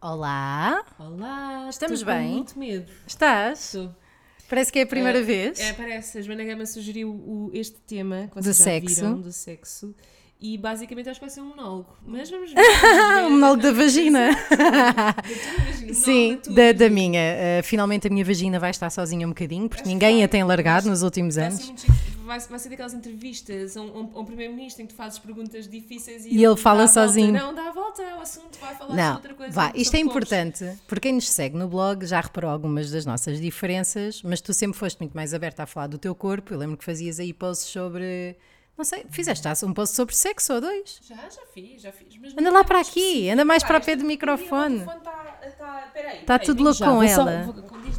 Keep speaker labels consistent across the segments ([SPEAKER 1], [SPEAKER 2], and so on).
[SPEAKER 1] Olá,
[SPEAKER 2] Olá,
[SPEAKER 1] Estamos
[SPEAKER 2] estou com
[SPEAKER 1] bem?
[SPEAKER 2] muito medo.
[SPEAKER 1] estás?
[SPEAKER 2] Estou.
[SPEAKER 1] Parece que é a primeira
[SPEAKER 2] É,
[SPEAKER 1] vez.
[SPEAKER 2] É, parece. A Joana Gama sugeriu o- este tema que
[SPEAKER 1] Do
[SPEAKER 2] vocês já
[SPEAKER 1] sexo.
[SPEAKER 2] viram, do sexo. E basicamente acho que vai ser um monólogo. Mas vamos ver.
[SPEAKER 1] o monólogo da vagina. Sim, da, da minha. Uh, finalmente a minha vagina vai estar sozinha um bocadinho, porque ninguém a tem largado nos últimos anos.
[SPEAKER 2] Vai, vai ser daquelas entrevistas a um, um- um primeiro-ministro em que tu fazes perguntas difíceis e,
[SPEAKER 1] E ele fala
[SPEAKER 2] dá a volta.
[SPEAKER 1] sozinho.
[SPEAKER 2] Não, dá a volta ao assunto, vai falar sobre
[SPEAKER 1] Não,
[SPEAKER 2] outra coisa.
[SPEAKER 1] vá, isto é importante, porque quem nos segue no blog já reparou algumas das nossas diferenças, mas tu sempre foste muito mais aberta a falar do teu corpo. Eu lembro que fazias aí posts sobre. Não sei, fizeste um post sobre sexo ou dois?
[SPEAKER 2] Já, já fiz, já fiz.
[SPEAKER 1] Anda lá
[SPEAKER 2] é
[SPEAKER 1] para aqui, anda mais
[SPEAKER 2] Pá,
[SPEAKER 1] para pé do microfone.
[SPEAKER 2] O microfone tá- tá-
[SPEAKER 1] tudo louco com ela.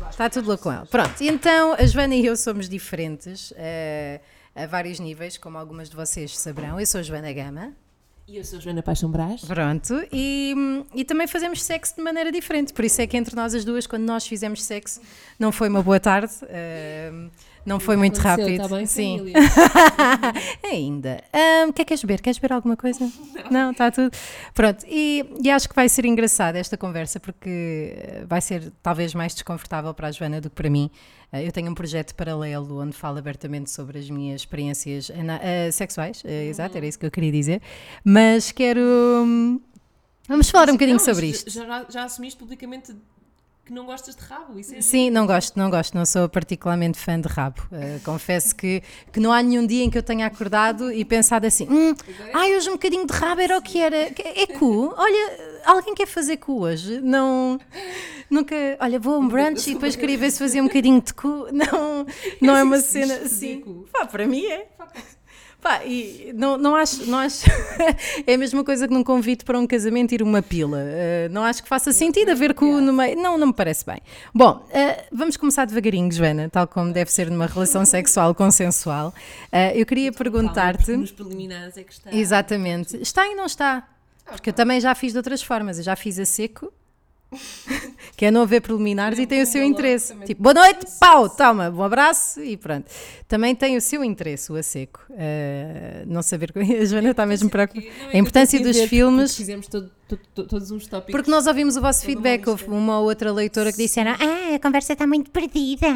[SPEAKER 1] Está tudo louco com ela. Pronto, então a Joana e eu somos diferentes eh, a vários níveis, como algumas de vocês saberão. Eu sou a Joana Gama,
[SPEAKER 2] E eu sou a Joana Paixão Brás.
[SPEAKER 1] pronto, e, e também fazemos sexo de maneira diferente. Por isso é que entre nós as duas, quando nós fizemos sexo, não foi uma boa tarde, eh, não foi muito rápido.
[SPEAKER 2] Tá bem,
[SPEAKER 1] Sim,
[SPEAKER 2] família?
[SPEAKER 1] ainda. O que é que queres beber? Queres beber alguma coisa? Não, está tudo. Pronto, e, e acho que vai ser engraçada esta conversa porque eh, vai ser talvez mais desconfortável para a Joana do que para mim. Eh, Eu tenho um projeto paralelo onde falo abertamente sobre as minhas experiências eh, sexuais, eh, exato, era isso que eu queria dizer. Mas quero. hum, Vamos falar um bocadinho
[SPEAKER 2] Não,
[SPEAKER 1] sobre isto.
[SPEAKER 2] Já, já assumiste publicamente que não gostas de rabo? Isso é
[SPEAKER 1] Sim, não gosto, não gosto, não sou particularmente fã de rabo. Eh, confesso que, que não há nenhum dia em que eu tenha acordado e pensado assim: hum, ai, hoje um bocadinho de rabo era o que era. É cu? Olha, alguém quer fazer cu hoje? Não. Nunca. Olha, vou a um brunch e depois queria ver se fazia um bocadinho de cu. Não, não é uma cena assim. Pá, para mim é. Pá, e não, não acho, não acho é a mesma coisa que num convite para um casamento ir uma pila. Uh, não acho que faça sentido haver cu no meio. Não, não me parece bem. Bom, uh, vamos começar devagarinho, Joana, tal como deve ser numa relação sexual consensual. Uh, eu queria perguntar-te.
[SPEAKER 2] Nos preliminares é que está.
[SPEAKER 1] Exatamente. Está e não está. Porque eu também já fiz de outras formas. Eu já fiz a seco, que é não haver preliminares e tem o seu interesse. Tipo, boa noite, pau, toma, um abraço e pronto. Também tem o seu interesse, o a seco. Uh, não saber. A Joana está mesmo
[SPEAKER 2] é
[SPEAKER 1] A importância dos filmes.
[SPEAKER 2] Fizemos todo- to- to- todos uns tópicos.
[SPEAKER 1] Porque nós ouvimos o vosso feedback, houve uma ou outra leitora que disseram Ah, a conversa está muito perdida.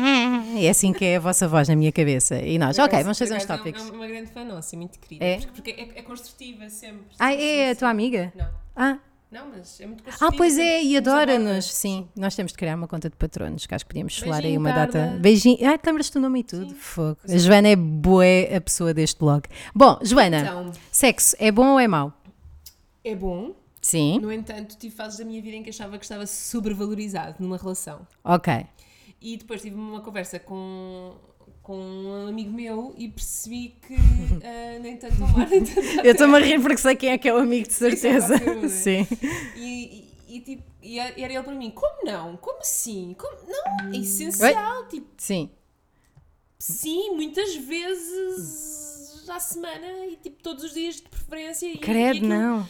[SPEAKER 1] É assim que é a vossa voz na minha cabeça. E nós, ok, vamos fazer uns
[SPEAKER 2] acaso
[SPEAKER 1] tópicos.
[SPEAKER 2] É uma grande fã nossa, muito querida.
[SPEAKER 1] É?
[SPEAKER 2] Porque, é, é construtiva sempre.
[SPEAKER 1] Ah, é a tua amiga?
[SPEAKER 2] Não,
[SPEAKER 1] Ah,
[SPEAKER 2] não, mas é muito.
[SPEAKER 1] Ah, pois é, e adora-nos. Sim, nós temos de criar uma conta de patronos, que acho que podíamos falar aí uma
[SPEAKER 2] Carla.
[SPEAKER 1] data. Beijinho. Ai, te lembras do nome e tudo?
[SPEAKER 2] Sim.
[SPEAKER 1] Fogo. A Joana é boé a pessoa deste blog. Bom, Joana,
[SPEAKER 2] Então,
[SPEAKER 1] sexo é bom ou é mau?
[SPEAKER 2] é bom.
[SPEAKER 1] Sim.
[SPEAKER 2] No entanto, tive fases da minha vida em que achava que estava sobrevalorizado numa relação.
[SPEAKER 1] Ok.
[SPEAKER 2] E depois tive uma conversa com, com um amigo meu e percebi que ah, nem tanto ao mar, nem tanto
[SPEAKER 1] Eu estou-me a rir porque sei quem é que é o amigo, de
[SPEAKER 2] é
[SPEAKER 1] certeza.
[SPEAKER 2] né?
[SPEAKER 1] Sim.
[SPEAKER 2] E, e, e, tipo, e era ele para mim, como não? Como assim? Como? Não, é essencial. Tipo,
[SPEAKER 1] Sim.
[SPEAKER 2] sim, muitas vezes à semana e tipo todos os dias de preferência. E, e
[SPEAKER 1] Credo, não.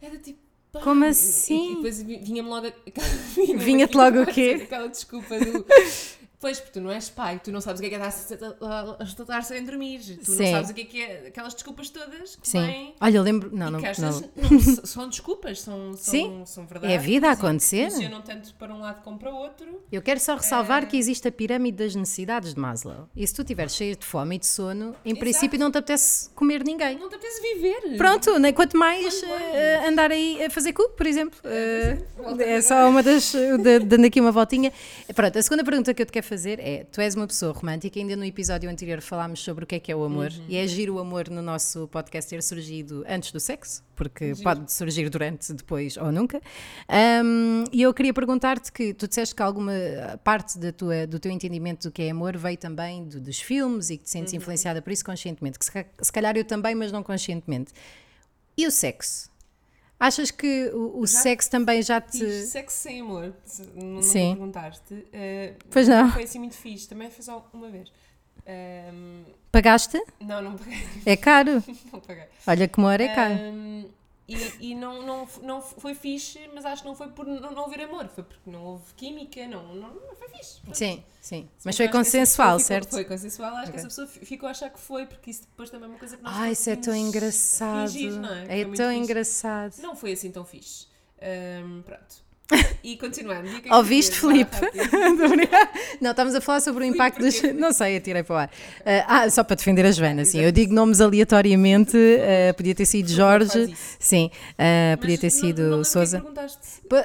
[SPEAKER 2] Era tipo. pá,
[SPEAKER 1] Como
[SPEAKER 2] e-
[SPEAKER 1] assim?
[SPEAKER 2] E, depois vi- vinha-me logo.
[SPEAKER 1] Vinha-te logo o quê?
[SPEAKER 2] Aquela desculpa do. Pois, porque tu não és pai, tu não sabes o que é que é estar sem dormir, tu
[SPEAKER 1] Sim.
[SPEAKER 2] não sabes o que é que é aquelas desculpas todas que
[SPEAKER 1] Sim.
[SPEAKER 2] vêm.
[SPEAKER 1] Olha, eu lembro. Não, não. não.
[SPEAKER 2] não são desculpas, são, são,
[SPEAKER 1] Sim.
[SPEAKER 2] são verdades.
[SPEAKER 1] É a vida a acontecer.
[SPEAKER 2] Funcionam tanto para um lado como para o outro.
[SPEAKER 1] Eu quero só
[SPEAKER 2] É.
[SPEAKER 1] ressalvar que existe a pirâmide das necessidades de Maslow. E se tu estiveres cheio de fome e de sono, em princípio não te apetece comer ninguém.
[SPEAKER 2] Não te apetece viver.
[SPEAKER 1] Pronto, né? quanto mais
[SPEAKER 2] Quanto mais.
[SPEAKER 1] eh, andar aí a fazer cu, por exemplo. Eh,
[SPEAKER 2] Volta
[SPEAKER 1] é
[SPEAKER 2] agora.
[SPEAKER 1] só uma das. dando aqui uma voltinha. Pronto, a segunda pergunta que eu te quero fazer é: tu és uma pessoa romântica, ainda no episódio anterior falámos sobre o que é que é o amor,
[SPEAKER 2] Uhum.
[SPEAKER 1] e é giro o amor no nosso podcast ter surgido antes do sexo, porque
[SPEAKER 2] Giro.
[SPEAKER 1] pode surgir durante, depois ou nunca. Ahm, e eu queria perguntar-te que tu disseste que alguma parte da tua, do teu entendimento do que é amor veio também do- dos filmes e que te
[SPEAKER 2] Uhum.
[SPEAKER 1] sentes influenciada por isso conscientemente, que se, se calhar eu também, mas não conscientemente. E o sexo? Achas que o, o sexo também já te.
[SPEAKER 2] Fiz sexo sem amor, não, não
[SPEAKER 1] Sim.
[SPEAKER 2] me perguntaste. eh,
[SPEAKER 1] Pois não.
[SPEAKER 2] Foi assim muito fixe, também foi só uma vez. Ahm,
[SPEAKER 1] Pagaste?
[SPEAKER 2] não, não paguei.
[SPEAKER 1] É caro.
[SPEAKER 2] Não paguei.
[SPEAKER 1] Olha que uma hora é caro.
[SPEAKER 2] Ahm, e e não, não, não foi fixe, mas acho que não foi por não, não haver amor, foi porque não houve química, não, não, não foi fixe. Pronto.
[SPEAKER 1] Sim, sim. Mas
[SPEAKER 2] Mas
[SPEAKER 1] foi consensual,
[SPEAKER 2] ficou-
[SPEAKER 1] certo?
[SPEAKER 2] Foi consensual, acho
[SPEAKER 1] Ok.
[SPEAKER 2] que essa pessoa fi- ficou a achar que foi, porque isso depois também é uma coisa que nós
[SPEAKER 1] Ai, isso é tão engraçado.
[SPEAKER 2] fingir, não é?
[SPEAKER 1] É tão
[SPEAKER 2] fixe.
[SPEAKER 1] engraçado.
[SPEAKER 2] Não foi assim tão fixe. Ahm, pronto. E continuando. e é
[SPEAKER 1] Ouviste? Filipe? Não, estamos a falar sobre o
[SPEAKER 2] Filipe,
[SPEAKER 1] impacto dos. Não sei, atirei para o ar. Ah, ah, só para defender a Joana, sim. Eu digo nomes aleatoriamente. ah, podia ter sido Jorge. Sim. ah, podia ter
[SPEAKER 2] não-
[SPEAKER 1] sido
[SPEAKER 2] não lembro o que é
[SPEAKER 1] Souza.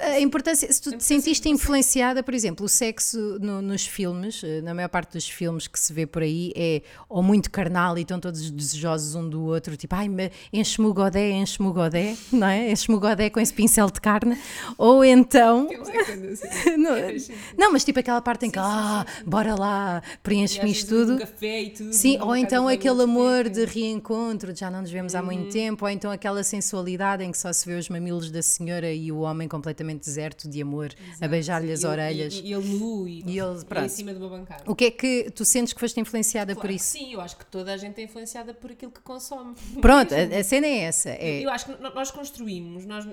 [SPEAKER 1] A importância, se tu te sentiste influenciada, por exemplo, o sexo no- nos filmes, na maior parte dos filmes que se vê por aí, é ou muito carnal e estão todos desejosos um do outro, tipo, ai, me- enche-me o godé, enche-me o godé, não é? Enche-me o godé com esse pincel de carne, ou então.
[SPEAKER 2] Andar assim.
[SPEAKER 1] Não,
[SPEAKER 2] É,
[SPEAKER 1] não, mas tipo aquela parte em que,
[SPEAKER 2] Sim,
[SPEAKER 1] ah,
[SPEAKER 2] sim, sim.
[SPEAKER 1] bora lá, preenche-me isto
[SPEAKER 2] vezes um
[SPEAKER 1] tudo.
[SPEAKER 2] café e tudo,
[SPEAKER 1] Sim, ou então aquele amor
[SPEAKER 2] café.
[SPEAKER 1] de reencontro, de já não nos vemos há
[SPEAKER 2] Uhum.
[SPEAKER 1] muito tempo, ou então aquela sensualidade em que só se vê os mamilos da senhora e o homem completamente deserto de amor, a
[SPEAKER 2] Exato,
[SPEAKER 1] beijar-lhe
[SPEAKER 2] sim.
[SPEAKER 1] as
[SPEAKER 2] E
[SPEAKER 1] orelhas.
[SPEAKER 2] E, e ele nu e,
[SPEAKER 1] E ele- pronto.
[SPEAKER 2] em cima de uma bancada.
[SPEAKER 1] O que é que tu sentes que foste influenciada
[SPEAKER 2] Claro
[SPEAKER 1] por isso?
[SPEAKER 2] Sim, eu acho que toda a gente é influenciada por aquilo que consome.
[SPEAKER 1] Pronto, a, a cena é essa. É,
[SPEAKER 2] Eu acho que nós construímos, nós,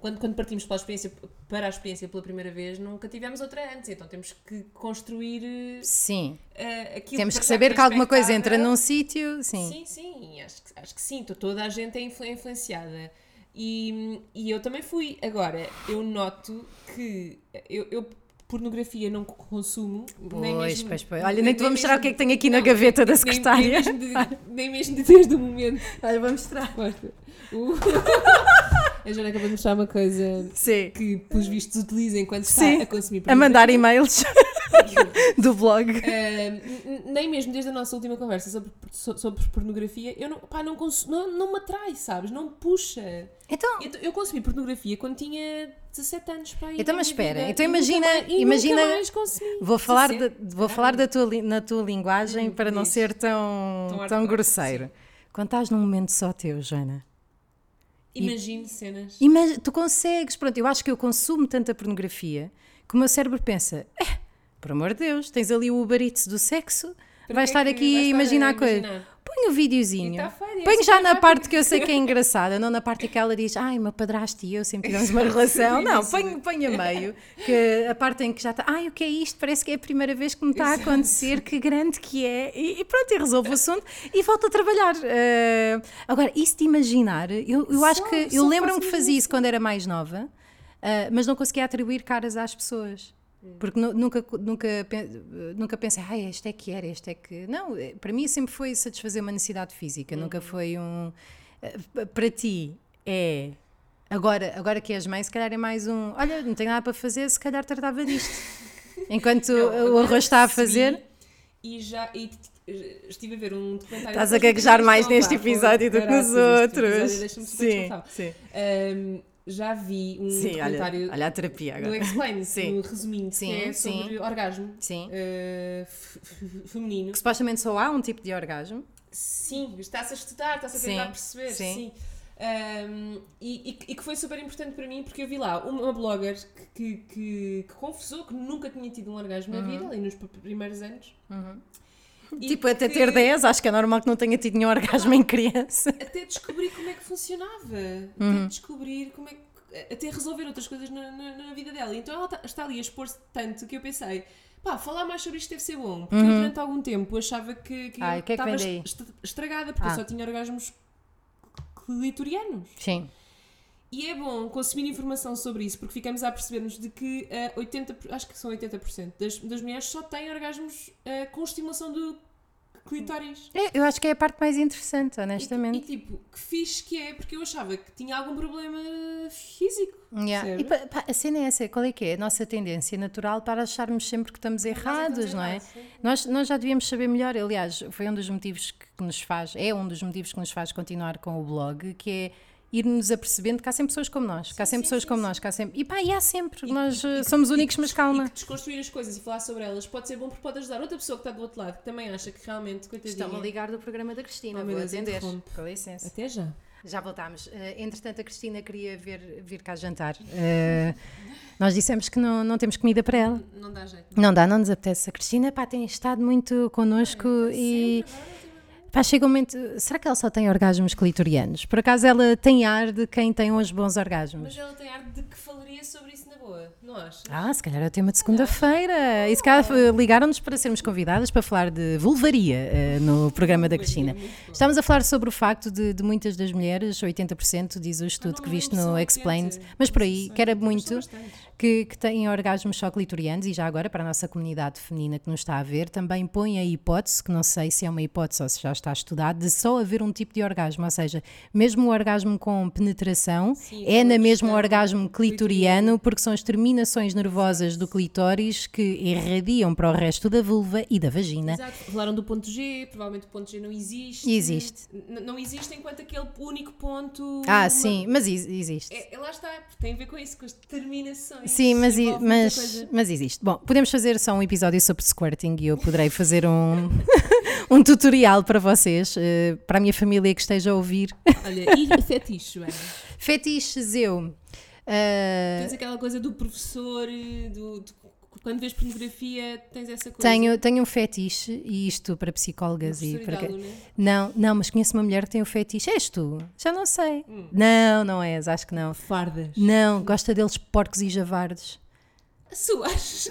[SPEAKER 2] quando, quando partimos pela experiência, para a experiência pela primeira vez, nunca tivemos outra antes, então temos que construir
[SPEAKER 1] sim,
[SPEAKER 2] eh, aquilo
[SPEAKER 1] temos
[SPEAKER 2] para
[SPEAKER 1] que saber
[SPEAKER 2] é
[SPEAKER 1] que alguma coisa entra num sítio, sim.
[SPEAKER 2] Sim, sim, acho que, acho que sim, to- toda a gente é influ- influenciada. E, e eu também fui. Agora, eu noto que eu, eu pornografia não consumo. nem
[SPEAKER 1] Pois,
[SPEAKER 2] mesmo,
[SPEAKER 1] pois, pois. Olha, nem te vou mostrar o que é que tenho aqui na
[SPEAKER 2] não,
[SPEAKER 1] gaveta da
[SPEAKER 2] nem-
[SPEAKER 1] secretária.
[SPEAKER 2] Nem, mesmo, de, nem mesmo de desde o momento.
[SPEAKER 1] Olha, vou mostrar.
[SPEAKER 2] Mostra. O- a Joana acabou de mostrar uma coisa
[SPEAKER 1] Sim,
[SPEAKER 2] que, pelos vistos, utiliza enquanto está
[SPEAKER 1] Sim,
[SPEAKER 2] a consumir
[SPEAKER 1] a mandar e-mails do blog.
[SPEAKER 2] N- nem mesmo desde a nossa última conversa sobre, so- sobre pornografia, eu não, pá, não, não, não me atrai, sabes? Não me puxa.
[SPEAKER 1] Então,
[SPEAKER 2] Eu, eu consumi pornografia quando tinha 17 anos para ir
[SPEAKER 1] Então, mas espera,
[SPEAKER 2] vida
[SPEAKER 1] então imagina-
[SPEAKER 2] e
[SPEAKER 1] imagina- vou falar, de,
[SPEAKER 2] 17?
[SPEAKER 1] vou falar da tua, na tua linguagem
[SPEAKER 2] Hum,
[SPEAKER 1] para não ser tão,
[SPEAKER 2] Tão
[SPEAKER 1] tão, grosseiro. Quando estás num momento só teu, Joana,
[SPEAKER 2] Imagine cenas.
[SPEAKER 1] Imag- tu consegues, pronto, eu acho que eu consumo tanta pornografia que o meu cérebro pensa, eh, por amor de Deus, tens ali o Uber Eats do sexo, vais estar aqui
[SPEAKER 2] vais
[SPEAKER 1] a
[SPEAKER 2] estar
[SPEAKER 1] imaginar
[SPEAKER 2] a
[SPEAKER 1] coisa.
[SPEAKER 2] imaginar?
[SPEAKER 1] Põe o videozinho.
[SPEAKER 2] Tá
[SPEAKER 1] Põe já na
[SPEAKER 2] rápido.
[SPEAKER 1] parte que eu sei que é engraçada, não na parte que ela diz, ai, meu padrasto e eu sempre tivemos uma relação. Não, põe, põe a meio, que a parte em que já está, ai, o que é isto? Parece que é a primeira vez que me está a acontecer, que grande que é. E, e pronto, e resolvo o assunto e volto a trabalhar. Eh, agora, isso de imaginar, eu, eu acho
[SPEAKER 2] Só-
[SPEAKER 1] que, eu lembro-me que fazia isso quando era mais nova, eh, mas não conseguia atribuir caras às pessoas. Porque nu- nunca, nunca, nunca pensei, ah, este é que era, este é que. Não, eh, para mim sempre foi satisfazer uma necessidade física, nunca foi um. eh, Para ti é. Agora, agora que és mãe, se calhar é mais um. Olha, não tenho nada para fazer, se calhar tratava disto. Enquanto
[SPEAKER 2] Não,
[SPEAKER 1] o arroz está a fazer.
[SPEAKER 2] E já e estive a ver um documentário.
[SPEAKER 1] Estás a gaguejar mais neste episódio do que nos
[SPEAKER 2] este
[SPEAKER 1] outros. Sim, sim.
[SPEAKER 2] Já vi um
[SPEAKER 1] Sim,
[SPEAKER 2] documentário
[SPEAKER 1] olha, olha a terapia
[SPEAKER 2] do
[SPEAKER 1] agora.
[SPEAKER 2] Explain,
[SPEAKER 1] Sim.
[SPEAKER 2] no resumindo,
[SPEAKER 1] Sim,
[SPEAKER 2] que é
[SPEAKER 1] sim.
[SPEAKER 2] sobre orgasmo
[SPEAKER 1] Sim.
[SPEAKER 2] f- feminino.
[SPEAKER 1] Que supostamente só há um tipo de orgasmo.
[SPEAKER 2] Sim, está-se a estudar, está-se a tentar perceber,
[SPEAKER 1] sim.
[SPEAKER 2] Ahm, e, e- que foi super importante para mim porque eu vi lá uma blogger que, que, que- confessou que nunca tinha tido um orgasmo na vida, ali nos pr- primeiros anos.
[SPEAKER 1] Uhum. Tipo, até
[SPEAKER 2] que-
[SPEAKER 1] ter 10, acho que é normal que não tenha tido nenhum orgasmo em criança.
[SPEAKER 2] até descobrir como é que funcionava,
[SPEAKER 1] Uhum.
[SPEAKER 2] até descobrir como é que. até resolver outras coisas na, na- na vida dela. Então ela tá- está ali a expor-se tanto que eu pensei. Pá, falar mais sobre isto deve ser bom. Porque eu durante algum tempo achava que, que
[SPEAKER 1] Uhum. Ai, que é que
[SPEAKER 2] estava
[SPEAKER 1] daí?
[SPEAKER 2] est- estragada porque
[SPEAKER 1] Ah.
[SPEAKER 2] eu só tinha orgasmos clitorianos.
[SPEAKER 1] Sim.
[SPEAKER 2] E é bom consumir informação sobre isso porque ficamos a perceber-nos de que ah, 80, acho que são 80% das, das mulheres só têm orgasmos ah, com estimulação do clitóris.
[SPEAKER 1] É, eu acho que é a parte mais interessante,
[SPEAKER 2] E,
[SPEAKER 1] honestamente.
[SPEAKER 2] e tipo, que fixe que é, porque eu achava que tinha algum problema físico.
[SPEAKER 1] Yeah. E pá, a cena é essa, qual é que é? A nossa tendência natural para acharmos sempre que estamos errados, não é? Nós, nós já devíamos saber melhor, aliás, foi um dos motivos que que nos faz, é um dos motivos que nos faz continuar com o blog, que é ir-nos apercebendo que há sempre pessoas como nós, que há sempre
[SPEAKER 2] sim,
[SPEAKER 1] pessoas
[SPEAKER 2] sim,
[SPEAKER 1] como
[SPEAKER 2] sim.
[SPEAKER 1] nós, que há sempre. E pá, e há sempre,
[SPEAKER 2] E-
[SPEAKER 1] nós
[SPEAKER 2] e- e-
[SPEAKER 1] somos
[SPEAKER 2] e-
[SPEAKER 1] únicos, mas
[SPEAKER 2] E
[SPEAKER 1] calma.
[SPEAKER 2] que desconstruir as coisas e falar sobre elas pode ser bom porque pode ajudar outra pessoa que está do outro lado que também acha que realmente, coitadinha.
[SPEAKER 1] Estão a ligar do programa da Cristina,
[SPEAKER 2] Oh,
[SPEAKER 1] vou
[SPEAKER 2] Deus,
[SPEAKER 1] atender. Com licença.
[SPEAKER 2] Até já.
[SPEAKER 1] Já voltámos. Eh, entretanto, a Cristina queria ver, vir cá jantar. Eh, nós dissemos que não, não temos comida para ela.
[SPEAKER 2] Não dá jeito.
[SPEAKER 1] Não dá, não nos apetece. A Cristina pá, tem estado muito connosco e Pá, chega um momento. Será que ela só tem orgasmos clitorianos? Por acaso ela tem ar de quem tem uns bons orgasmos?
[SPEAKER 2] Mas ela tem ar de que falaria sobre isso na boa, não achas?
[SPEAKER 1] Ah, se calhar é o tema de segunda-feira. E se calhar eh, ligaram-nos para sermos convidadas para falar de vulvaria eh, no programa da Cristina. Estamos a falar sobre o facto de, de muitas das mulheres, 80% diz o estudo que viste no Explained,
[SPEAKER 2] 80,
[SPEAKER 1] mas por aí, que era muito. Que, que têm orgasmos só clitorianos e já agora para a nossa comunidade feminina que nos está a ver, também põe a hipótese, que não sei se é uma hipótese ou se já está estudado, de só haver um tipo de orgasmo, ou seja, mesmo o orgasmo com penetração
[SPEAKER 2] Sim,
[SPEAKER 1] é na mesmo orgasmo clitoriano, porque são as terminações nervosas do clitóris que irradiam para o resto da vulva e da vagina.
[SPEAKER 2] Exato, falaram do ponto G, provavelmente o ponto G não existe.
[SPEAKER 1] Existe.
[SPEAKER 2] N- não existe enquanto aquele único ponto.
[SPEAKER 1] Ah,
[SPEAKER 2] uma-
[SPEAKER 1] sim, mas is- existe.
[SPEAKER 2] É, é, lá está, tem a ver com isso, com as terminações.
[SPEAKER 1] Sim, mas, i- mas, mas existe. Bom, podemos fazer só um episódio sobre squirting e eu poderei fazer um, um tutorial para vocês, eh, para a minha família que esteja a ouvir.
[SPEAKER 2] Olha, e fetiche, Joana?
[SPEAKER 1] Fetiches eu. eh,
[SPEAKER 2] Tens aquela coisa do professor, do, do- quando vês pornografia, tens essa coisa.
[SPEAKER 1] tenho, tenho um fetiche, e isto para psicólogas e para.
[SPEAKER 2] aluna.
[SPEAKER 1] Não, não, mas conheço uma mulher que tem um fetiche. És tu? Já não sei.
[SPEAKER 2] Hum.
[SPEAKER 1] Não, não és, acho que não.
[SPEAKER 2] Fardas.
[SPEAKER 1] Não, gosta deles porcos e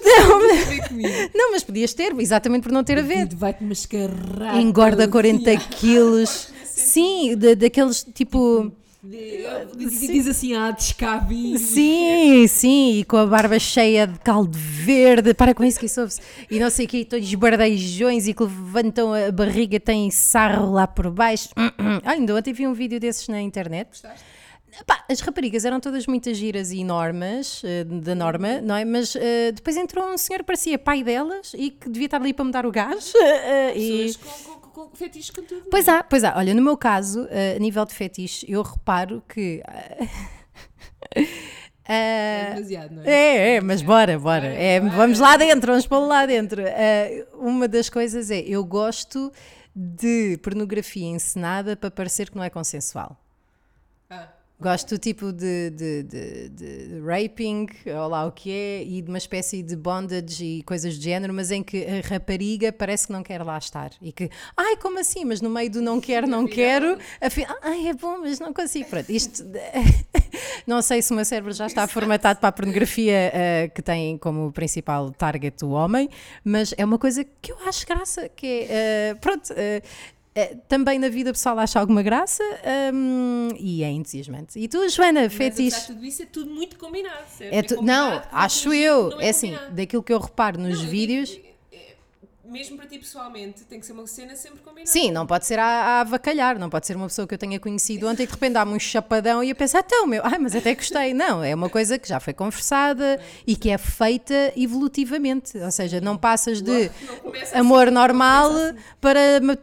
[SPEAKER 2] que não, comigo?
[SPEAKER 1] Não, mas podias ter, exatamente por não ter a ver.
[SPEAKER 2] Vai-te mascarrar.
[SPEAKER 1] Engorda
[SPEAKER 2] todo
[SPEAKER 1] 40
[SPEAKER 2] dia.
[SPEAKER 1] quilos. Sim, da- daqueles tipo.
[SPEAKER 2] Diz, assim, ah, descabe.
[SPEAKER 1] Sim, sim, e com a barba cheia de caldo verde, para com isso que isso ouve-se. E não sei o que, todos esbardejões e que levantam a barriga, têm sarro lá por baixo. Ah, ainda ontem vi um vídeo desses na internet.
[SPEAKER 2] Gostaste?
[SPEAKER 1] Pá, as raparigas eram todas muitas giras e normas, eh, da norma, não é? Mas eh, depois entrou um senhor que parecia pai delas e que devia estar ali para me dar o gás. eh, e...
[SPEAKER 2] Com, com, com, com tudo.
[SPEAKER 1] Pois há, pois há. Olha, no meu caso, eh, a nível de fetiche, eu reparo que. eh,
[SPEAKER 2] É demasiado, não é?
[SPEAKER 1] é, é, mas bora, bora. É, vamos lá dentro, vamos pô-lo lá dentro. Eh, uma das coisas é, eu gosto de pornografia encenada para parecer que não é consensual. Gosto tipo de, de, de, de raping, ou lá o que é, e de uma espécie de bondage e coisas do género, mas em que a rapariga parece que não quer lá estar. E que, ai, como assim? Mas no meio do não quero, não quero, afinal, ai, é bom, mas não consigo. Pronto, isto. não sei se o meu cérebro já está formatado para a pornografia eh, que tem como principal target o homem, mas é uma coisa que eu acho graça, que é, eh, pronto. eh, também na vida pessoal acho alguma graça hum, e é entusiasmante. E tu, Joana,
[SPEAKER 2] mas
[SPEAKER 1] fetiche?
[SPEAKER 2] tudo isso é tudo muito combinado, certo?
[SPEAKER 1] É tu-
[SPEAKER 2] combinado,
[SPEAKER 1] não, acho eu.
[SPEAKER 2] não
[SPEAKER 1] É assim, daquilo que eu reparo nos
[SPEAKER 2] Não, eu
[SPEAKER 1] vídeos.
[SPEAKER 2] é- é- mesmo para ti pessoalmente, tem que ser uma cena sempre combinada.
[SPEAKER 1] Sim, não pode ser a, a avacalhar, não pode ser uma pessoa que eu tenha conhecido ontem e de repente dá-me um chapadão e eu penso, então, meu, ai, mas até gostei. Não, é uma coisa que já foi conversada e que é feita evolutivamente. Ou seja, não passas de
[SPEAKER 2] Não começa
[SPEAKER 1] amor
[SPEAKER 2] assim,
[SPEAKER 1] normal
[SPEAKER 2] não assim.
[SPEAKER 1] para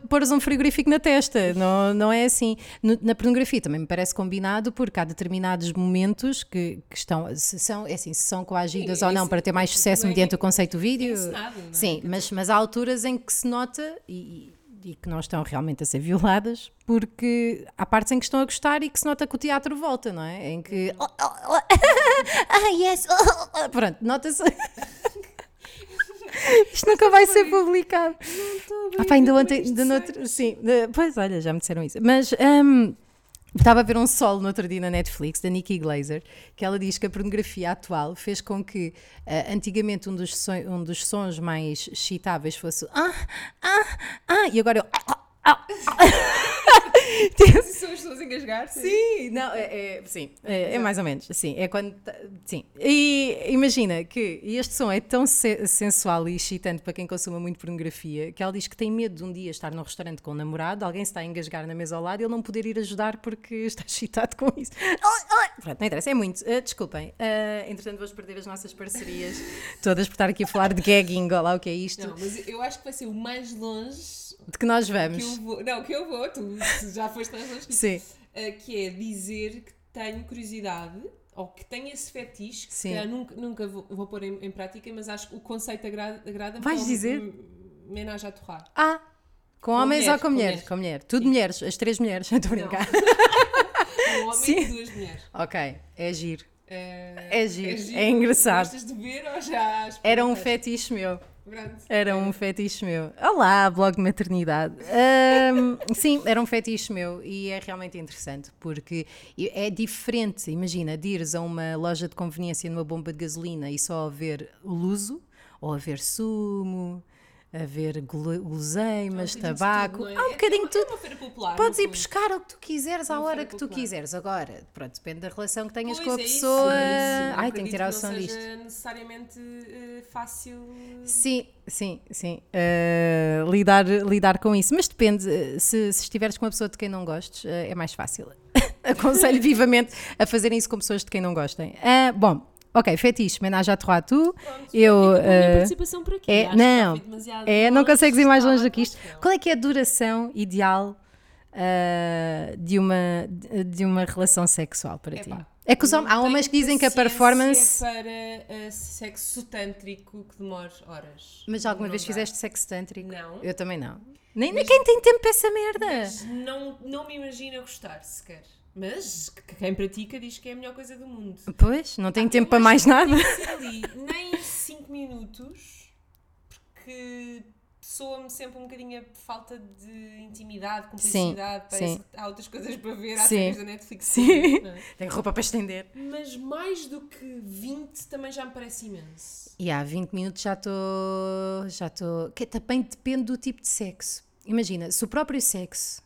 [SPEAKER 1] pôres um frigorífico na testa. Não, não é assim. Na pornografia também me parece combinado porque há determinados momentos que, que estão, se são, é assim, se são coagidas
[SPEAKER 2] Sim,
[SPEAKER 1] ou não para ter mais sucesso
[SPEAKER 2] não é
[SPEAKER 1] mediante o conceito do vídeo.
[SPEAKER 2] encenado, não é?
[SPEAKER 1] Sim, mas, mas há alturas em que se nota e, e que não estão realmente a ser violadas porque há partes em que estão a gostar e que se nota que o teatro volta, não é? Em que.
[SPEAKER 2] Uhum.
[SPEAKER 1] Ah, yes! Pronto, nota-se. Isto nunca vai ser publicado. Ah, pá, ainda ontem, ainda no outro, sim, pois olha, já me disseram isso. Mas hum, estava a ver um solo no outro dia na Netflix da Nikki Glazer, que ela diz que a pornografia atual fez com que eh, antigamente um dos, son- um dos sons mais excitáveis fosse ah, ah, ah, e agora eu. ah, ah,
[SPEAKER 2] Se são as pessoas engasgar-se.
[SPEAKER 1] Sim, não, é, é- sim, é, é mais ou menos, sim, é quando, sim, e imagina que este som é tão se- sensual e excitante para quem consuma muito pornografia, que ela diz que tem medo de um dia estar num restaurante com um namorado, alguém se está a engasgar na mesa ao lado e ele não poder ir ajudar porque está excitado com isso. Pronto, não interessa, é muito, Ah, desculpem, Ah, entretanto vamos perder as nossas parcerias todas por estar aqui a falar de gagging, ou lá o que é isto,
[SPEAKER 2] Não, mas eu acho que vai ser o mais longe
[SPEAKER 1] de que nós
[SPEAKER 2] que
[SPEAKER 1] vamos,
[SPEAKER 2] eu vou. Não, que eu vou, tu já foste que isso.
[SPEAKER 1] sim,
[SPEAKER 2] Uh, que é dizer que tenho curiosidade ou que tenho esse fetiche que
[SPEAKER 1] Sim.
[SPEAKER 2] nunca, nunca vou, vou pôr em, em prática, mas acho que o conceito agrada- agrada-me.
[SPEAKER 1] Vais
[SPEAKER 2] que é um
[SPEAKER 1] dizer?
[SPEAKER 2] Menage a torrar.
[SPEAKER 1] ah, com, homens
[SPEAKER 2] mulheres,
[SPEAKER 1] ou com
[SPEAKER 2] com
[SPEAKER 1] mulheres?
[SPEAKER 2] mulheres.
[SPEAKER 1] Com mulheres, tudo mulheres, as três mulheres, estou a brincar.
[SPEAKER 2] Um homem
[SPEAKER 1] Sim.
[SPEAKER 2] e duas mulheres.
[SPEAKER 1] Ok, é giro.
[SPEAKER 2] Uh,
[SPEAKER 1] É giro, é engraçado.
[SPEAKER 2] Gostas de ver ou já?
[SPEAKER 1] Era um fetiche meu.
[SPEAKER 2] Pronto.
[SPEAKER 1] Era um fetiche meu. Olá, blog de maternidade. Ahm, sim, era um fetiche meu e é realmente interessante porque é diferente, imagina, de ires a uma loja de conveniência numa bomba de gasolina e só haver luso ou haver sumo, haver guloseimas,
[SPEAKER 2] Um
[SPEAKER 1] tabaco,
[SPEAKER 2] tudo, não é?
[SPEAKER 1] há um
[SPEAKER 2] É-
[SPEAKER 1] bocadinho
[SPEAKER 2] é uma-
[SPEAKER 1] tudo.
[SPEAKER 2] É popular.
[SPEAKER 1] Podes ir buscar o que tu quiseres à hora que tu
[SPEAKER 2] popular.
[SPEAKER 1] quiseres. Agora, pronto, depende da relação que tenhas
[SPEAKER 2] Pois
[SPEAKER 1] com a
[SPEAKER 2] é isso,
[SPEAKER 1] pessoa.
[SPEAKER 2] é isso.
[SPEAKER 1] Ai, tenho que tirar o som
[SPEAKER 2] não
[SPEAKER 1] disto.
[SPEAKER 2] seja necessariamente eh, fácil.
[SPEAKER 1] Sim, sim, sim. Eh, lidar, lidar com isso. Mas depende, eh, se, se estiveres com uma pessoa de quem não gostes, eh, é mais fácil. Aconselho vivamente a fazerem isso com pessoas de quem não gostem. Ah, bom, ok, fetiche, menage à trois tu. Eu, eh,
[SPEAKER 2] participação por aqui.
[SPEAKER 1] é- não, É, não consegues ir mais longe do que isto. Qual é que é a duração ideal ah, de, uma, de uma relação sexual para ti? É que os
[SPEAKER 2] não
[SPEAKER 1] hom- há homens que dizem que a performance.
[SPEAKER 2] para eh, sexo tântrico que demora horas.
[SPEAKER 1] Mas alguma
[SPEAKER 2] Não
[SPEAKER 1] vez
[SPEAKER 2] dá.
[SPEAKER 1] fizeste sexo tântrico?
[SPEAKER 2] Não.
[SPEAKER 1] Eu também não. Nem, nem quem tem tempo para essa merda.
[SPEAKER 2] Mas não, não me imagino a gostar sequer. Mas que- quem pratica diz que é a melhor coisa do mundo.
[SPEAKER 1] Pois, não tenho
[SPEAKER 2] Eu
[SPEAKER 1] tempo para mais nada.
[SPEAKER 2] tem ali nem 5 minutos, porque soa-me sempre um bocadinho a falta de intimidade, cumplicidade.
[SPEAKER 1] Sim,
[SPEAKER 2] Parece
[SPEAKER 1] sim.
[SPEAKER 2] que há outras coisas para ver, há séries da Netflix.
[SPEAKER 1] Sim.
[SPEAKER 2] é?
[SPEAKER 1] Tenho roupa para estender.
[SPEAKER 2] Mas mais do que 20 também já me parece imenso.
[SPEAKER 1] E há 20 minutos já estou. Já estou. Que também depende do tipo de sexo. Imagina, se o próprio sexo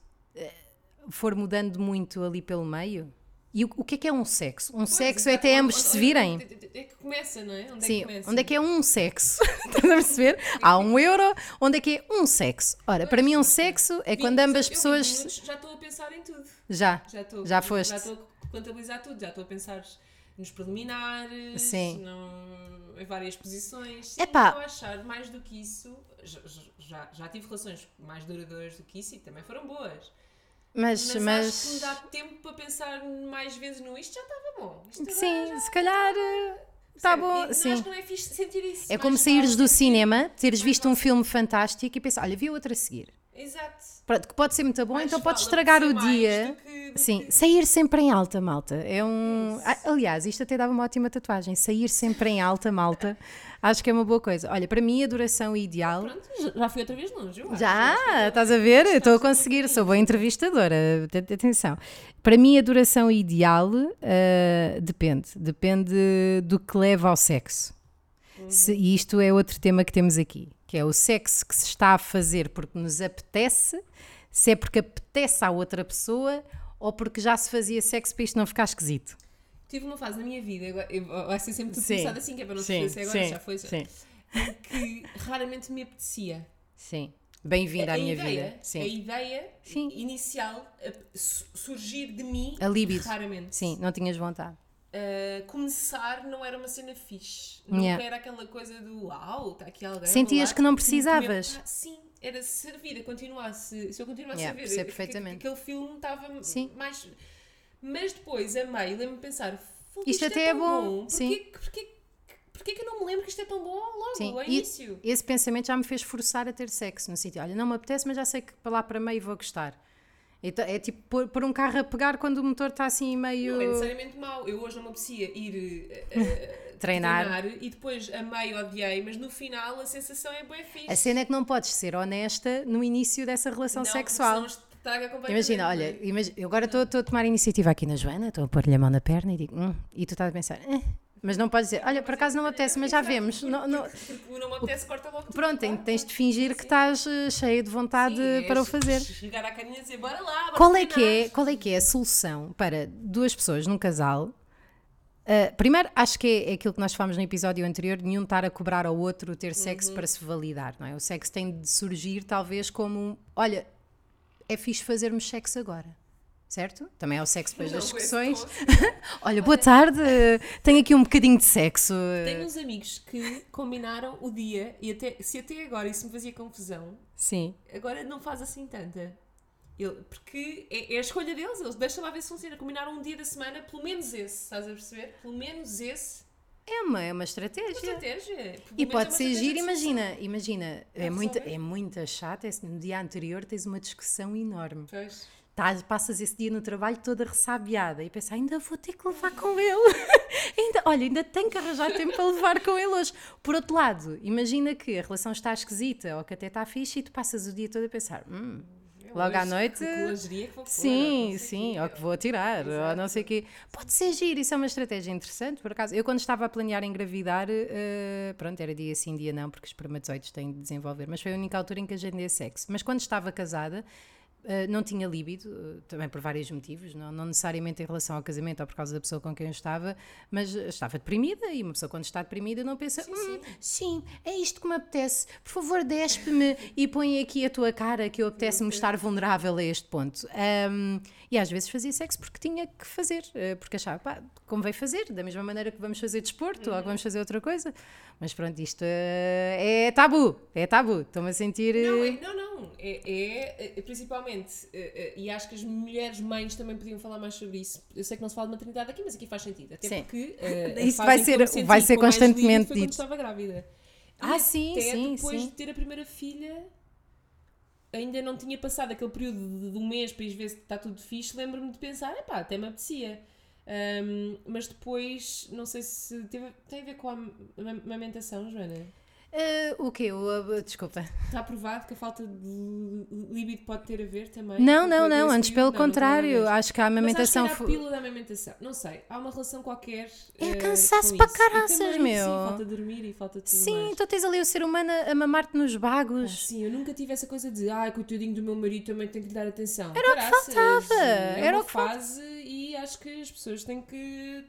[SPEAKER 1] for mudando muito ali pelo meio. E o, o que é que é um sexo? Um sexo é
[SPEAKER 2] Pois,
[SPEAKER 1] até
[SPEAKER 2] exato.
[SPEAKER 1] ambos
[SPEAKER 2] Onde-
[SPEAKER 1] se virem.
[SPEAKER 2] onde- É que começa, não é? Onde
[SPEAKER 1] Sim,
[SPEAKER 2] é que começa?
[SPEAKER 1] onde é que é um sexo? Estás a perceber? Há um euro, onde é que é um sexo? Ora, para mim, um sexo é quando
[SPEAKER 2] 20
[SPEAKER 1] ambas
[SPEAKER 2] eu,
[SPEAKER 1] pessoas.
[SPEAKER 2] 20 minutos já estou a pensar em tudo.
[SPEAKER 1] Já,
[SPEAKER 2] Já estou
[SPEAKER 1] Já foste.
[SPEAKER 2] Já estou a contabilizar tudo, já estou a pensar nos preliminares,
[SPEAKER 1] Sim.
[SPEAKER 2] no- em várias posições. Sim,
[SPEAKER 1] Epá.
[SPEAKER 2] estou a achar mais do que isso. Já, já, já tive relações mais duradouras do que isso e também foram boas.
[SPEAKER 1] Mas.
[SPEAKER 2] Mas,
[SPEAKER 1] mas...
[SPEAKER 2] acho que me dá tempo para pensar mais vezes no isto já estava bom. Isto
[SPEAKER 1] Sim,
[SPEAKER 2] já-
[SPEAKER 1] se calhar. Está
[SPEAKER 2] Sério,
[SPEAKER 1] bom,
[SPEAKER 2] e
[SPEAKER 1] sim.
[SPEAKER 2] Acho que não é fixe sentir isso.
[SPEAKER 1] É como saíres do
[SPEAKER 2] vale-
[SPEAKER 1] cinema, teres visto um filme fantástico e pensar, olha, vi outro a seguir.
[SPEAKER 2] Exato.
[SPEAKER 1] Pronto, que pode ser muito bom,
[SPEAKER 2] Mais
[SPEAKER 1] então
[SPEAKER 2] vale
[SPEAKER 1] estragar o dia.
[SPEAKER 2] do que- do
[SPEAKER 1] Sim,
[SPEAKER 2] que-
[SPEAKER 1] sair sempre em alta, malta. É um.
[SPEAKER 2] Isso.
[SPEAKER 1] Aliás, isto até dava uma ótima tatuagem. Sair sempre em alta, malta. Acho que é uma boa coisa. Olha, para mim a duração ideal.
[SPEAKER 2] Pronto, já- já fui outra vez longe. acho.
[SPEAKER 1] Já, estás a ver? Estou a conseguir, sou boa entrevistadora. At- Atenção. Para mim, a duração ideal ah, depende. Depende do que leva ao sexo. Se- e isto é outro tema que temos aqui, que é o sexo que se está a fazer porque nos apetece, se é porque apetece à outra pessoa ou porque já se fazia sexo para isto não ficar esquisito.
[SPEAKER 2] Tive uma fase na minha vida, eu- vai ser sempre tudo
[SPEAKER 1] Sim.
[SPEAKER 2] começado assim, que é para não
[SPEAKER 1] Sim,
[SPEAKER 2] se agora,
[SPEAKER 1] sim,
[SPEAKER 2] já foi. já.
[SPEAKER 1] sim,
[SPEAKER 2] Que raramente me apetecia.
[SPEAKER 1] sim. Bem-vinda à minha
[SPEAKER 2] ideia,
[SPEAKER 1] vida.
[SPEAKER 2] A
[SPEAKER 1] Sim.
[SPEAKER 2] ideia
[SPEAKER 1] Sim.
[SPEAKER 2] inicial a su- surgir de mim,
[SPEAKER 1] A libido.
[SPEAKER 2] raramente.
[SPEAKER 1] Sim, não tinhas vontade.
[SPEAKER 2] Uh, começar não era uma cena fixe. Nunca
[SPEAKER 1] Yeah.
[SPEAKER 2] era aquela coisa do uau, está aqui alguém.
[SPEAKER 1] Sentias que não precisavas.
[SPEAKER 2] ah, sim, era se a vida continuasse. Se eu continuasse
[SPEAKER 1] Yeah,
[SPEAKER 2] a ver,
[SPEAKER 1] perfeitamente.
[SPEAKER 2] aquele filme estava
[SPEAKER 1] Sim.
[SPEAKER 2] mais. Mas depois, a meio, lembro-me de pensar: "Fogo,
[SPEAKER 1] Isto até é
[SPEAKER 2] tão
[SPEAKER 1] bom."
[SPEAKER 2] Porquê,
[SPEAKER 1] Sim.
[SPEAKER 2] que- porquê, porquê que eu não me lembro que isto é tão bom logo,
[SPEAKER 1] Sim,
[SPEAKER 2] ao
[SPEAKER 1] e
[SPEAKER 2] início?
[SPEAKER 1] esse pensamento já me fez forçar a ter sexo no sítio. Olha, não me apetece, mas já sei que para lá para meio vou gostar. Então, é tipo pôr, pôr um carro a pegar quando o motor está assim meio.
[SPEAKER 2] Não é necessariamente mau. Eu hoje não me apetecia ir eh, eh,
[SPEAKER 1] Treinar.
[SPEAKER 2] e depois a meio odiei, mas no final a sensação é bem fixe.
[SPEAKER 1] A cena é que não podes ser honesta no início dessa relação
[SPEAKER 2] Não,
[SPEAKER 1] sexual. Imagina, olha,
[SPEAKER 2] é?
[SPEAKER 1] imagi- eu agora estou estou a tomar iniciativa aqui na Joana, estou a pôr-lhe a mão na perna e digo, "Hum", e tu estás a pensar, "Eh", mas não podes dizer, olha, por acaso não me apetece, mas já vemos. Não, não-
[SPEAKER 2] Porque o não me apetece, corta logo tudo,
[SPEAKER 1] Pronto, tens de fingir que estás eh, cheia de vontade
[SPEAKER 2] Sim, é
[SPEAKER 1] para o fazer.
[SPEAKER 2] Chegar à carinha e dizer, bora lá, bora
[SPEAKER 1] Qual é, que é,
[SPEAKER 2] treinar."
[SPEAKER 1] qual é que é a solução para duas pessoas num casal? Uh, primeiro, acho que é, é aquilo que nós falámos no episódio anterior, nenhum estar a cobrar ao outro ter sexo
[SPEAKER 2] Uhum.
[SPEAKER 1] para se validar, não é? O sexo tem de surgir talvez como, um, olha, é fixe fazermos sexo agora, certo? Também é o sexo depois das
[SPEAKER 2] esse
[SPEAKER 1] discussões. Olha, boa tarde, tenho aqui um bocadinho de sexo.
[SPEAKER 2] Tenho uns amigos que combinaram o dia e até, se até agora isso me fazia confusão,
[SPEAKER 1] Sim,
[SPEAKER 2] agora não faz assim tanta. Ele- porque é, é a escolha deles, eles deixam lá ver se funciona. Combinaram um dia da semana, pelo menos esse, estás a perceber? Pelo menos esse.
[SPEAKER 1] é uma, é uma
[SPEAKER 2] Uma
[SPEAKER 1] estratégia.
[SPEAKER 2] estratégia. Pelo
[SPEAKER 1] E
[SPEAKER 2] é
[SPEAKER 1] pode
[SPEAKER 2] uma
[SPEAKER 1] ser
[SPEAKER 2] estratégia
[SPEAKER 1] giro, imagina, imagina, é
[SPEAKER 2] Para
[SPEAKER 1] muito, é muito chato, é se no dia anterior tens uma discussão enorme.
[SPEAKER 2] Pois.
[SPEAKER 1] Tás, passas esse dia no trabalho toda ressabiada e pensas, ainda vou ter que levar com ele. ainda, olha, ainda tenho que arranjar tempo para levar com ele hoje. Por outro lado, imagina que a relação está esquisita ou que até está fixe e tu passas o dia todo a pensar, hum, Logo à noite.
[SPEAKER 2] que é que vou
[SPEAKER 1] Sim, sim, ou que vou tirar, ou
[SPEAKER 2] Exato.
[SPEAKER 1] não sei o quê. Pode ser giro, isso é uma estratégia interessante, por acaso. Eu, quando estava a planear engravidar, eh, pronto, era dia sim, dia não, porque os espermatozoides têm de desenvolver, mas foi a única altura em que agendei sexo. Mas quando estava casada, eh, não tinha líbido, eh, também por vários motivos, não, não necessariamente em relação ao casamento ou por causa da pessoa com quem eu estava, mas estava deprimida e uma pessoa quando está deprimida não pensa, "Hum, sim, é isto que me apetece, por favor despe-me e põe aqui a tua cara que eu apetece-me estar vulnerável a este ponto. Ahm, e às vezes fazia sexo porque tinha que fazer, eh, porque achava, pá, convém fazer, da mesma maneira que vamos fazer desporto ou que vamos fazer outra coisa. Mas pronto, isto eh, é tabu, é tabu, estou-me a sentir...
[SPEAKER 2] Não,
[SPEAKER 1] eh,
[SPEAKER 2] é, não, não. É, é, é, principalmente, eh, eh, e acho que as mulheres mães também podiam falar mais sobre isso. Eu sei que não se fala de maternidade aqui, mas aqui faz sentido. Até
[SPEAKER 1] Sim.
[SPEAKER 2] porque
[SPEAKER 1] Isso vai ser- vai ser constantemente
[SPEAKER 2] foi quando
[SPEAKER 1] dito.
[SPEAKER 2] estava grávida.
[SPEAKER 1] Ah, sim,
[SPEAKER 2] até
[SPEAKER 1] sim,
[SPEAKER 2] depois
[SPEAKER 1] sim.
[SPEAKER 2] de ter a primeira filha, ainda não tinha passado aquele período de, de um mês para ir ver se está tudo fixe. Lembro-me de pensar, epá, até me apetecia. Ahm, mas depois, não sei se teve, tem a ver com a am- am- amamentação, Joana.
[SPEAKER 1] eh, o quê? Eh, desculpa.
[SPEAKER 2] Está provado que a falta de libido pode ter a ver também?
[SPEAKER 1] Não, não, não, antes pelo
[SPEAKER 2] Não, não
[SPEAKER 1] contrário,
[SPEAKER 2] ver.
[SPEAKER 1] acho que a
[SPEAKER 2] Mas
[SPEAKER 1] amamentação
[SPEAKER 2] acho que a pílula da amamentação. Não sei, há uma relação qualquer.
[SPEAKER 1] É
[SPEAKER 2] eh,
[SPEAKER 1] cansaço para caraças,
[SPEAKER 2] também,
[SPEAKER 1] meu.
[SPEAKER 2] Sim, falta de dormir e falta de tudo
[SPEAKER 1] Sim,
[SPEAKER 2] mais.
[SPEAKER 1] tu tens ali o ser humano a mamar-te nos
[SPEAKER 2] Ah,
[SPEAKER 1] bagos.
[SPEAKER 2] Sim, eu nunca tive essa coisa de ai, coitadinho do meu marido, também tenho que lhe dar atenção.
[SPEAKER 1] Era o que faltava,
[SPEAKER 2] É
[SPEAKER 1] era
[SPEAKER 2] uma
[SPEAKER 1] o que
[SPEAKER 2] fase acho que as pessoas têm que.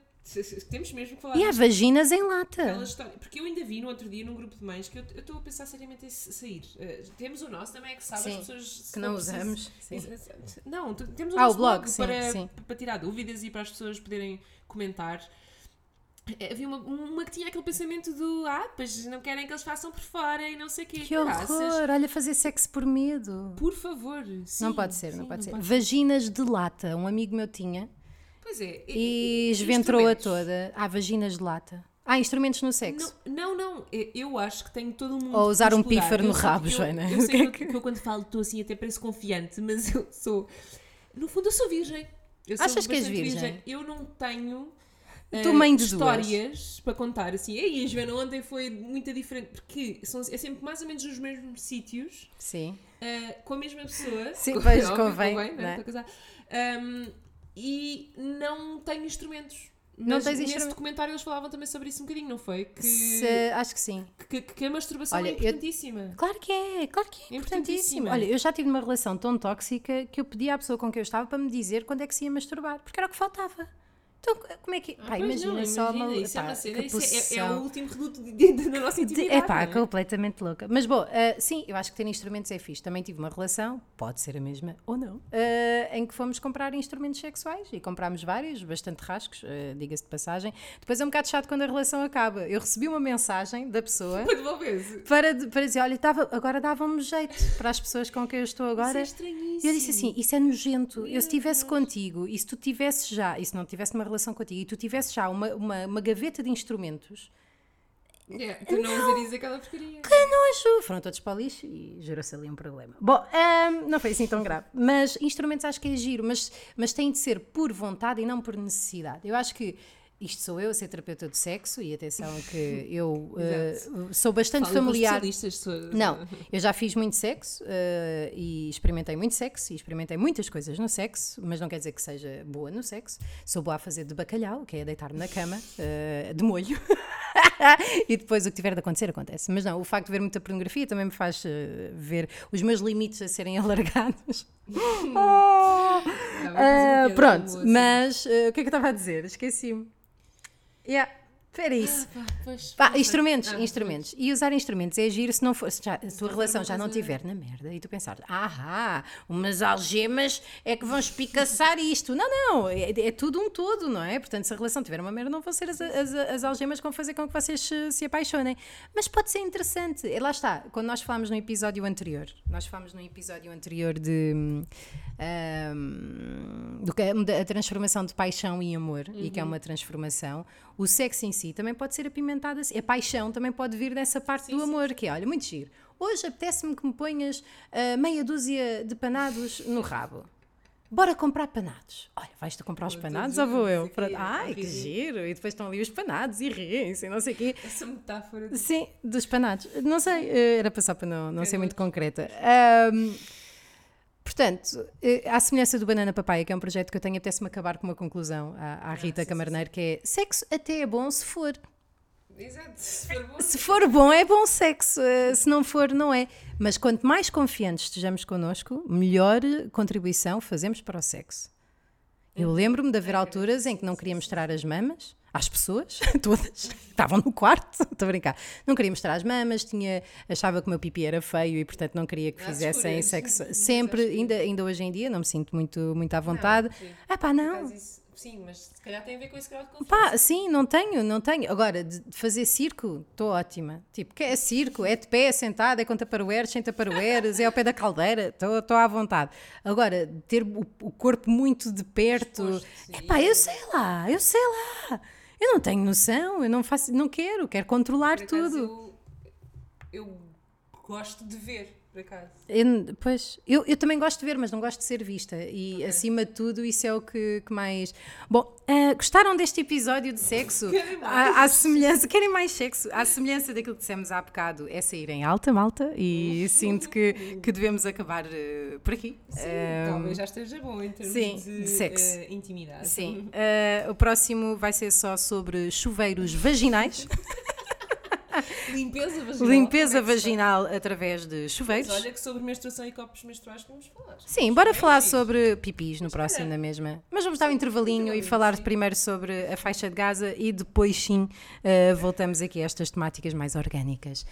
[SPEAKER 2] Temos mesmo que falar
[SPEAKER 1] E há vaginas em lata.
[SPEAKER 2] Porque eu ainda vi no outro dia num grupo de mães que eu estou a pensar seriamente em sair. Eh, temos o nosso também, é que sabe,
[SPEAKER 1] Sim,
[SPEAKER 2] as pessoas.
[SPEAKER 1] Que não usamos.
[SPEAKER 2] Não, temos o
[SPEAKER 1] Ah, o
[SPEAKER 2] nosso
[SPEAKER 1] blog,
[SPEAKER 2] blog,
[SPEAKER 1] sim,
[SPEAKER 2] para,
[SPEAKER 1] sim.
[SPEAKER 2] para tirar dúvidas e para as pessoas poderem comentar. Eh, Havia uma, uma que tinha aquele pensamento do ah, pois não querem que eles façam por fora e não sei o quê.
[SPEAKER 1] Que horror, olha, fazer sexo por medo.
[SPEAKER 2] Por favor. sim,
[SPEAKER 1] não pode ser,
[SPEAKER 2] sim,
[SPEAKER 1] não pode ser. Vaginas de lata, um amigo meu tinha
[SPEAKER 2] Pois é.
[SPEAKER 1] e esventrou-a
[SPEAKER 2] instrumentos.
[SPEAKER 1] toda. Há vaginas de lata. Há instrumentos no sexo.
[SPEAKER 2] Não, não, não. Eu- Eu acho que tenho todo mundo.
[SPEAKER 1] Ou usar um pífaro no
[SPEAKER 2] Eu
[SPEAKER 1] rabo,
[SPEAKER 2] eu-
[SPEAKER 1] Joana.
[SPEAKER 2] Eu
[SPEAKER 1] O
[SPEAKER 2] sei
[SPEAKER 1] que é
[SPEAKER 2] eu- eu quando falo estou assim até pareço confiante, mas eu sou. No fundo, eu sou virgem. Eu sou
[SPEAKER 1] Achas que és
[SPEAKER 2] bastante
[SPEAKER 1] virgem?
[SPEAKER 2] Eu não tenho.
[SPEAKER 1] Tu,
[SPEAKER 2] eh,
[SPEAKER 1] mãe de duas.
[SPEAKER 2] histórias para contar assim. Ei, a Joana ontem foi muito diferente porque são, é sempre mais ou menos nos mesmos sítios
[SPEAKER 1] Sim.
[SPEAKER 2] eh, com a mesma pessoa.
[SPEAKER 1] Sim, pois,
[SPEAKER 2] óbvio,
[SPEAKER 1] convém,
[SPEAKER 2] não é?
[SPEAKER 1] não é?
[SPEAKER 2] A casar. Um, e não tenho instrumentos.
[SPEAKER 1] Não
[SPEAKER 2] Mas
[SPEAKER 1] tens
[SPEAKER 2] nesse
[SPEAKER 1] instrumentos?
[SPEAKER 2] documentário eles falavam também sobre isso um bocadinho, não foi? Que,
[SPEAKER 1] Se- acho que sim.
[SPEAKER 2] que, que a masturbação
[SPEAKER 1] Olha,
[SPEAKER 2] é
[SPEAKER 1] eu-
[SPEAKER 2] importantíssima.
[SPEAKER 1] Claro que é, claro que é importantíssimo.
[SPEAKER 2] Importantíssima.
[SPEAKER 1] Olha, eu já tive uma relação tão tóxica que eu pedi à pessoa com quem eu estava para me dizer quando é que se ia masturbar, porque era o que faltava. Então, como é que.
[SPEAKER 2] Ah,
[SPEAKER 1] pá, imagina
[SPEAKER 2] não,
[SPEAKER 1] só
[SPEAKER 2] imagina,
[SPEAKER 1] uma.
[SPEAKER 2] isso é
[SPEAKER 1] pá,
[SPEAKER 2] uma cena, isso é, é
[SPEAKER 1] possessão.
[SPEAKER 2] o último reduto da nossa intimidade.
[SPEAKER 1] É pá,
[SPEAKER 2] é?
[SPEAKER 1] completamente louca. Mas bom, ah, sim, eu acho que ter instrumentos é fixe. Também tive uma relação, pode ser a mesma ou não, ah, em que fomos comprar instrumentos sexuais e comprámos vários, bastante rascos, ah, diga-se de passagem. Depois é um bocado chato quando a relação acaba. Eu recebi uma mensagem da pessoa
[SPEAKER 2] Para
[SPEAKER 1] para, dizer: olha, dava, agora dava-me jeito para as pessoas com quem eu estou agora.
[SPEAKER 2] Isso é estranhíssimo.
[SPEAKER 1] E eu disse assim: Isso é nojento. Eu, se estivesse contigo e se tu tivesse já, e se não tivesse uma relação contigo e tu tivesse já uma, uma, uma gaveta de instrumentos,
[SPEAKER 2] É, tu não usarias aquela porcaria.
[SPEAKER 1] nojo! Foram todos para o lixo e gerou-se ali um problema. Bom, ahm, não foi assim tão grave. Mas instrumentos acho que é giro, mas, mas tem de ser por vontade e não por necessidade. Eu acho que. Isto sou eu a ser terapeuta de sexo e atenção que eu eh, sou bastante
[SPEAKER 2] Fala
[SPEAKER 1] familiar.
[SPEAKER 2] sou-
[SPEAKER 1] Não, eu já fiz muito sexo eh, e experimentei muito sexo e experimentei muitas coisas no sexo, mas não quer dizer que seja boa no sexo. Sou boa a fazer de bacalhau, que é deitar-me na cama, eh, de molho. e depois o que tiver de acontecer, acontece. Mas não, o facto de ver muita pornografia também me faz ver os meus limites a serem alargados. Oh! Pronto, mas o que é que eu estava a dizer? Esqueci-me. Yeah, era isso.
[SPEAKER 2] Pá, pois,
[SPEAKER 1] Pá,
[SPEAKER 2] sei.
[SPEAKER 1] instrumentos,
[SPEAKER 2] Ah,
[SPEAKER 1] instrumentos. E usar instrumentos é giro se não for, se já, a tua relação já não estiver na merda e tu pensar, ah, umas algemas é que vão espicaçar isto. Não, não, é, é tudo um todo, não é? Portanto, se a relação tiver uma merda, não vão ser as, as, as algemas que vão fazer com que vocês se, se apaixonem. Mas pode ser interessante. E lá está, quando nós falámos no episódio anterior, nós falámos no episódio anterior de. hum, do que é a transformação de paixão e amor, e que é uma transformação, o sexo em si também pode ser apimentado assim. A paixão também pode vir dessa parte do amor, que é, olha, muito giro. Hoje apetece-me que me ponhas ah, meia dúzia de panados no rabo. bora comprar panados. Olha, vais-te comprar os panados ou vou eu?
[SPEAKER 2] aqui,
[SPEAKER 1] Ai, que giro! E depois estão ali os panados e riem-se e não sei o quê.
[SPEAKER 2] Essa metáfora de
[SPEAKER 1] Sim, dos panados. Não sei, eh, era passar para não, não ser muito
[SPEAKER 2] nojo.
[SPEAKER 1] concreta. Ahm, portanto, eh, à semelhança do Banana Papaya, que é um projeto que eu tenho, apetece-me acabar com uma conclusão à, à Rita
[SPEAKER 2] sim, sim,
[SPEAKER 1] Camarneiro, que é sexo até é bom se for.
[SPEAKER 2] Exato, se for bom.
[SPEAKER 1] Se for bom, é bom sexo. eh, Se não for, não é. Mas quanto mais confiantes estejamos connosco, melhor contribuição fazemos para o sexo. Eu lembro-me de haver alturas em que não queria mostrar as mamas às pessoas, todas, estavam no quarto, estou a brincar. Não queria mostrar as mamas, tinha, achava que o meu pipi era feio e, portanto, não queria que fizessem sexo. Sempre, ainda, ainda hoje em dia, não me sinto muito, muito à vontade. Ah, pá, não.
[SPEAKER 2] sim, mas se calhar tem a ver com esse grau de confiança.
[SPEAKER 1] Pá, sim, não tenho, não tenho. Agora, de fazer circo, estou ótima. Tipo, que é circo? É de pé, é sentado, é com taparoeiros, sem taparoeiros, é ao pé da caldeira, estou à vontade. Agora, ter o, o corpo muito de perto, epá,
[SPEAKER 2] sim.
[SPEAKER 1] eu sei lá, eu sei lá. Eu não tenho noção, eu não faço, não quero, quero controlar
[SPEAKER 2] Por acaso,
[SPEAKER 1] tudo.
[SPEAKER 2] Eu, eu gosto de ver, por acaso.
[SPEAKER 1] Eu- pois, eu, eu também gosto de ver, mas não gosto de ser vista. E acima de tudo, isso é o que, que mais. Bom, ah, gostaram deste episódio de sexo?
[SPEAKER 2] Querem mais?
[SPEAKER 1] À, à semelhança, querem mais sexo? À semelhança daquilo que dissemos há bocado, é sair em alta, malta, e sinto que, que devemos acabar eh, por aqui. Ah,
[SPEAKER 2] Talvez já esteja bom em termos
[SPEAKER 1] sim,
[SPEAKER 2] de,
[SPEAKER 1] de sexo.
[SPEAKER 2] eh, intimidade.
[SPEAKER 1] Sim, ah, o próximo vai ser só sobre chuveiros vaginais,
[SPEAKER 2] Limpeza vaginal.
[SPEAKER 1] limpeza
[SPEAKER 2] é
[SPEAKER 1] vaginal através de chuveiros.
[SPEAKER 2] Mas olha que sobre menstruação e copos menstruais podemos falar.
[SPEAKER 1] Sim, bora falar sobre pipis no
[SPEAKER 2] Mas
[SPEAKER 1] próximo, na mesma. Mas vamos dar um intervalinho e falar
[SPEAKER 2] sim.
[SPEAKER 1] primeiro sobre a faixa de Gaza e depois, sim, eh, voltamos aqui a estas temáticas mais orgânicas.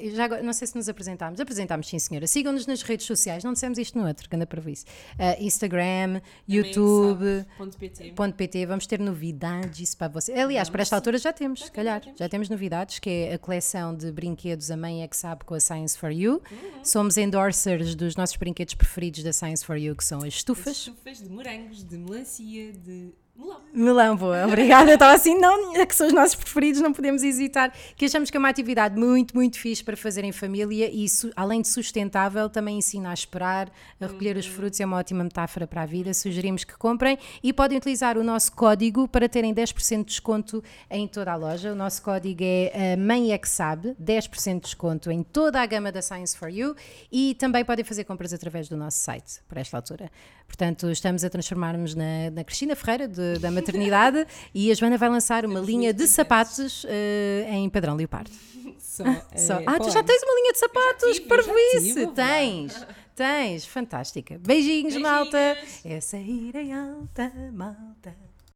[SPEAKER 1] Eu já agora, não sei se nos apresentámos. Apresentámos, sim, senhora. Sigam-nos nas redes sociais. Não dissemos isto no outro, que anda para isso. Eh, Instagram, YouTube.
[SPEAKER 2] Ponto PT.
[SPEAKER 1] Ponto .pt, vamos ter novidades para vocês. Aliás, para esta altura já temos, se calhar,
[SPEAKER 2] já temos.
[SPEAKER 1] já temos novidades, que é a coleção de brinquedos A Mãe é que Sabe com a Science for You.
[SPEAKER 2] Uhum.
[SPEAKER 1] Somos endorsers dos nossos brinquedos preferidos da Science for You, que são as estufas.
[SPEAKER 2] Estufas de morangos, de melancia, de melão.
[SPEAKER 1] Melão, boa, obrigada. Eu estava assim, não, é que são os nossos preferidos, não podemos hesitar. Que achamos que é uma atividade muito, muito fixe para fazer em família e, além de sustentável, também ensina a esperar, a recolher os frutos, é uma ótima metáfora para a vida. Sugerimos que comprem e podem utilizar o nosso código para terem 10% de desconto em toda a loja. O nosso código é a Mãe é que Sabe, 10% de desconto em toda a gama da Science for You e também podem fazer compras através do nosso site, por esta altura. Portanto, estamos a transformar-nos na, na Cristina Ferreira de- da maternidade e a Joana vai lançar uma
[SPEAKER 2] Estamos
[SPEAKER 1] linha de sapatos eh, em padrão leopardo.
[SPEAKER 2] Só,
[SPEAKER 1] Só-
[SPEAKER 2] eh,
[SPEAKER 1] ah, tu já tens uma linha de sapatos, parvoíce! Tens, tens, fantástica. Beijinhos,
[SPEAKER 2] Beijinhos.
[SPEAKER 1] malta. É sair em alta, malta.